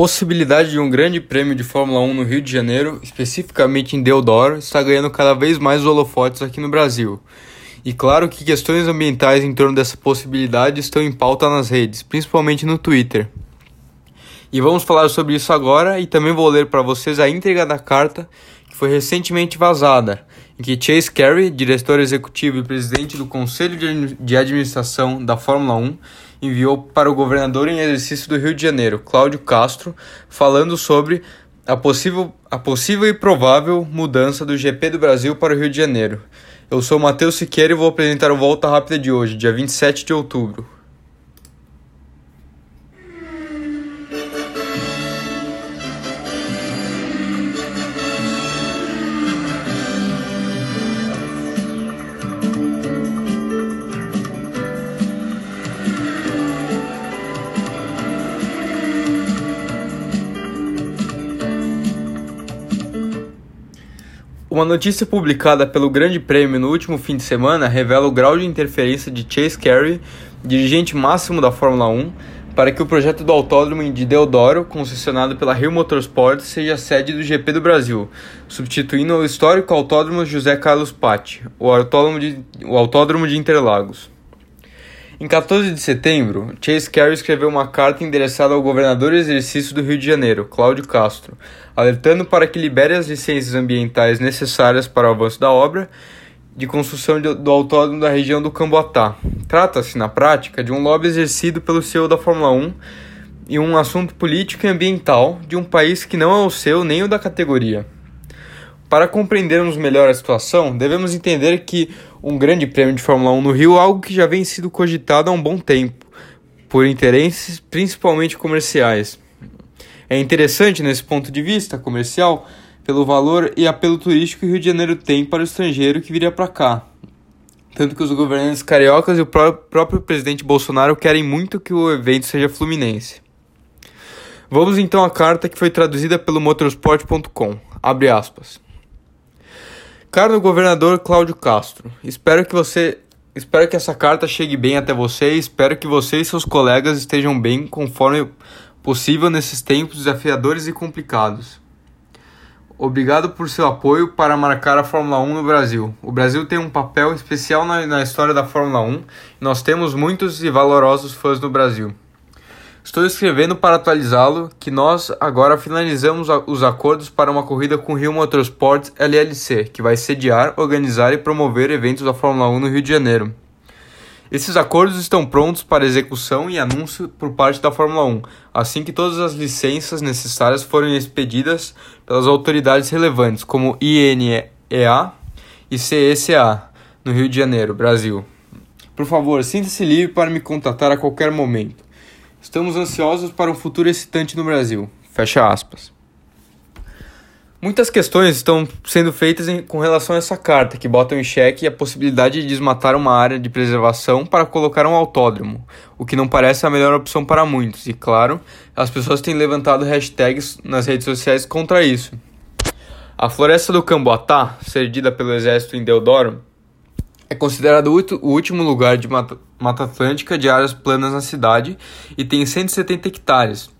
possibilidade de um grande prêmio de Fórmula 1 no Rio de Janeiro, especificamente em Deodoro, está ganhando cada vez mais holofotes aqui no Brasil. E claro que questões ambientais em torno dessa possibilidade estão em pauta nas redes, principalmente no Twitter. E vamos falar sobre isso agora e também vou ler para vocês a íntegra da carta que foi recentemente vazada, em que Chase Carey, diretor executivo e presidente do Conselho de Administração da Fórmula 1, enviou para o governador em exercício do Rio de Janeiro, Cláudio Castro, falando sobre a possível, a possível e provável mudança do GP do Brasil para o Rio de Janeiro. Eu sou Matheus Siqueira e vou apresentar o Volta Rápida de hoje, dia 27 de outubro. Uma notícia publicada pelo Grande Prêmio no último fim de semana revela o grau de interferência de Chase Carey, dirigente máximo da Fórmula 1, para que o projeto do autódromo de Deodoro, concessionado pela Rio Motorsport, seja sede do GP do Brasil, substituindo o histórico autódromo José Carlos Patti, o autódromo de, o autódromo de Interlagos. Em 14 de setembro, Chase Carey escreveu uma carta endereçada ao governador exercício do Rio de Janeiro, Cláudio Castro, alertando para que libere as licenças ambientais necessárias para o avanço da obra de construção do autódromo da região do Camboatá. Trata-se, na prática, de um lobby exercido pelo CEO da Fórmula 1 e um assunto político e ambiental de um país que não é o seu nem o da categoria. Para compreendermos melhor a situação, devemos entender que um grande prêmio de Fórmula 1 no Rio é algo que já vem sido cogitado há um bom tempo, por interesses principalmente comerciais. É interessante nesse ponto de vista comercial pelo valor e apelo turístico que o Rio de Janeiro tem para o estrangeiro que viria para cá. Tanto que os governantes cariocas e o pró próprio presidente Bolsonaro querem muito que o evento seja fluminense. Vamos então à carta que foi traduzida pelo motorsport.com. Abre aspas. Caro governador Cláudio Castro, espero que você espero que essa carta chegue bem até você espero que você e seus colegas estejam bem conforme possível nesses tempos desafiadores e complicados. Obrigado por seu apoio para marcar a Fórmula 1 no Brasil. O Brasil tem um papel especial na, na história da Fórmula 1 e nós temos muitos e valorosos fãs no Brasil. Estou escrevendo para atualizá-lo que nós agora finalizamos os acordos para uma corrida com Rio Motorsport LLC, que vai sediar, organizar e promover eventos da Fórmula 1 no Rio de Janeiro. Esses acordos estão prontos para execução e anúncio por parte da Fórmula 1, assim que todas as licenças necessárias forem expedidas pelas autoridades relevantes, como INEA e CECA, no Rio de Janeiro, Brasil. Por favor, sinta-se livre para me contatar a qualquer momento. Estamos ansiosos para um futuro excitante no Brasil. Fecha aspas. Muitas questões estão sendo feitas em, com relação a essa carta, que botam em xeque a possibilidade de desmatar uma área de preservação para colocar um autódromo, o que não parece a melhor opção para muitos, e claro, as pessoas têm levantado hashtags nas redes sociais contra isso. A floresta do Camboatá, cedida pelo exército em Deodoro, é considerado o último lugar de Mata, Mata Atlântica de áreas planas na cidade e tem 170 hectares,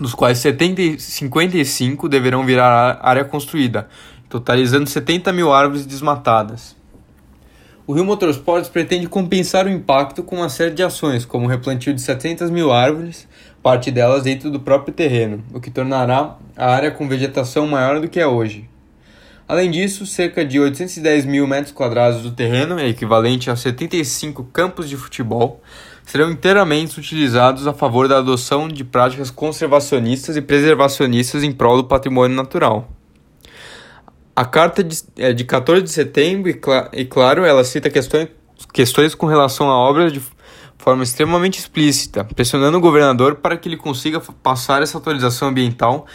dos quais 70, 55 deverão virar área construída, totalizando 70 mil árvores desmatadas. O Rio Motorsports pretende compensar o impacto com uma série de ações, como o replantio de 700 mil árvores, parte delas dentro do próprio terreno, o que tornará a área com vegetação maior do que é hoje. Além disso, cerca de 810 mil metros quadrados do terreno, equivalente a 75 campos de futebol, serão inteiramente utilizados a favor da adoção de práticas conservacionistas e preservacionistas em prol do patrimônio natural. A carta é de 14 de setembro e, cl claro, ela cita questões, questões com relação à obra de forma extremamente explícita, pressionando o governador para que ele consiga passar essa autorização ambiental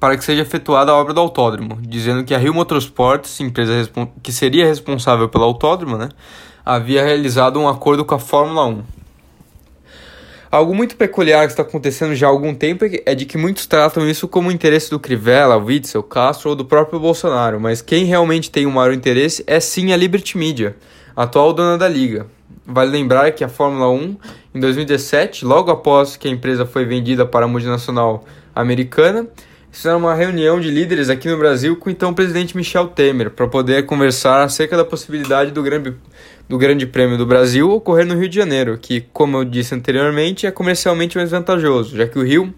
para que seja efetuada a obra do autódromo, dizendo que a Rio Motorsports, empresa que seria responsável pelo autódromo, né, havia realizado um acordo com a Fórmula 1. Algo muito peculiar que está acontecendo já há algum tempo é de que muitos tratam isso como interesse do Crivella, Witzel, Castro ou do próprio Bolsonaro, mas quem realmente tem o maior interesse é sim a Liberty Media, atual dona da liga. Vale lembrar que a Fórmula 1, em 2017, logo após que a empresa foi vendida para a multinacional americana, fizeram uma reunião de líderes aqui no Brasil com o então presidente Michel Temer para poder conversar acerca da possibilidade do grande, do grande Prêmio do Brasil ocorrer no Rio de Janeiro, que, como eu disse anteriormente, é comercialmente mais vantajoso, já que o Rio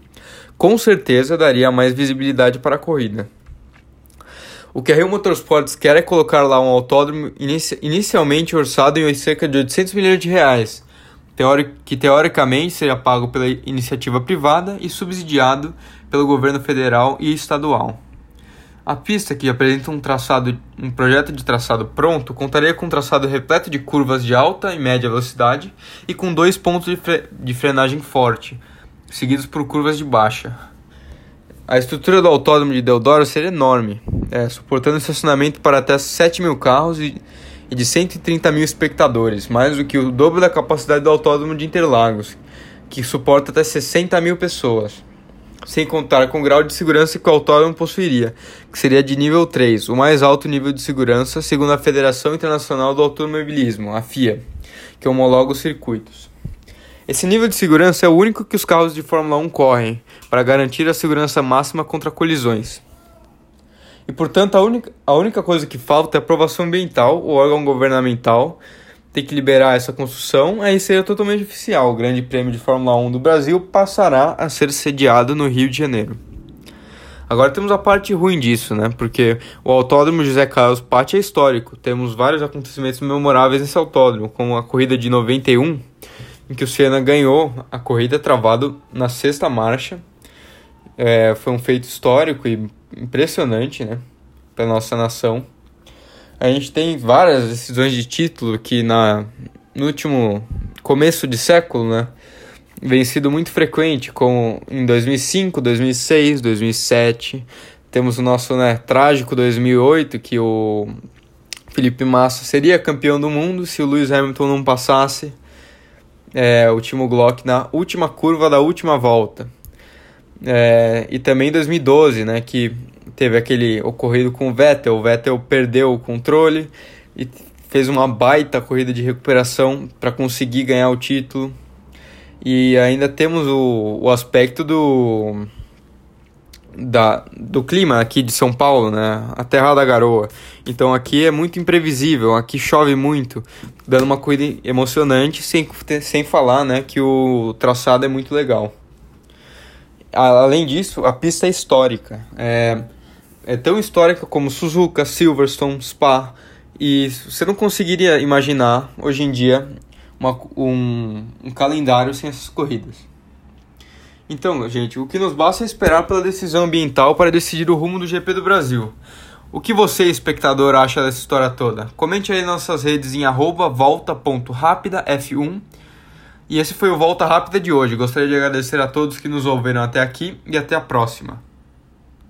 com certeza daria mais visibilidade para a corrida. O que a Rio Motorsports quer é colocar lá um autódromo inici inicialmente orçado em cerca de 800 milhões de reais, que teoricamente seria pago pela iniciativa privada e subsidiado pelo governo federal e estadual. A pista, que apresenta um traçado, um projeto de traçado pronto, contaria com um traçado repleto de curvas de alta e média velocidade e com dois pontos de, fre de frenagem forte, seguidos por curvas de baixa. A estrutura do autódromo de Deodoro seria enorme, é, suportando estacionamento para até 7 mil carros e, e de 130 mil espectadores, mais do que o dobro da capacidade do autódromo de Interlagos, que suporta até 60 mil pessoas, sem contar com o grau de segurança que o autódromo possuiria, que seria de nível 3, o mais alto nível de segurança segundo a Federação Internacional do Automobilismo, a FIA, que homologa os circuitos. Esse nível de segurança é o único que os carros de Fórmula 1 correm, para garantir a segurança máxima contra colisões. E portanto, a única, a única coisa que falta é aprovação ambiental, o órgão governamental tem que liberar essa construção, aí seria totalmente oficial. O Grande Prêmio de Fórmula 1 do Brasil passará a ser sediado no Rio de Janeiro. Agora temos a parte ruim disso, né? Porque o Autódromo José Carlos Patti é histórico. Temos vários acontecimentos memoráveis nesse autódromo, como a corrida de 91, em que o Senna ganhou a corrida travado na sexta marcha. É, foi um feito histórico e impressionante, né, para nossa nação. A gente tem várias decisões de título que na no último começo de século, né, vem sido muito frequente, como em 2005, 2006, 2007. Temos o nosso né, trágico 2008, que o Felipe Massa seria campeão do mundo se o Lewis Hamilton não passasse é, o Timo Glock na última curva da última volta. É, e também em 2012, né, que teve aquele ocorrido com o Vettel. O Vettel perdeu o controle e fez uma baita corrida de recuperação para conseguir ganhar o título. E ainda temos o, o aspecto do da, do clima aqui de São Paulo, né? A terra da garoa. Então aqui é muito imprevisível, aqui chove muito, dando uma corrida emocionante, sem, sem falar né, que o traçado é muito legal. Além disso, a pista é histórica. É, é tão histórica como Suzuka, Silverstone, Spa. E você não conseguiria imaginar hoje em dia uma, um, um calendário sem essas corridas. Então, gente, o que nos basta é esperar pela decisão ambiental para decidir o rumo do GP do Brasil. O que você, espectador, acha dessa história toda? Comente aí nas nossas redes em volta.rapidaf1. E esse foi o Volta Rápida de hoje. Gostaria de agradecer a todos que nos ouviram até aqui e até a próxima.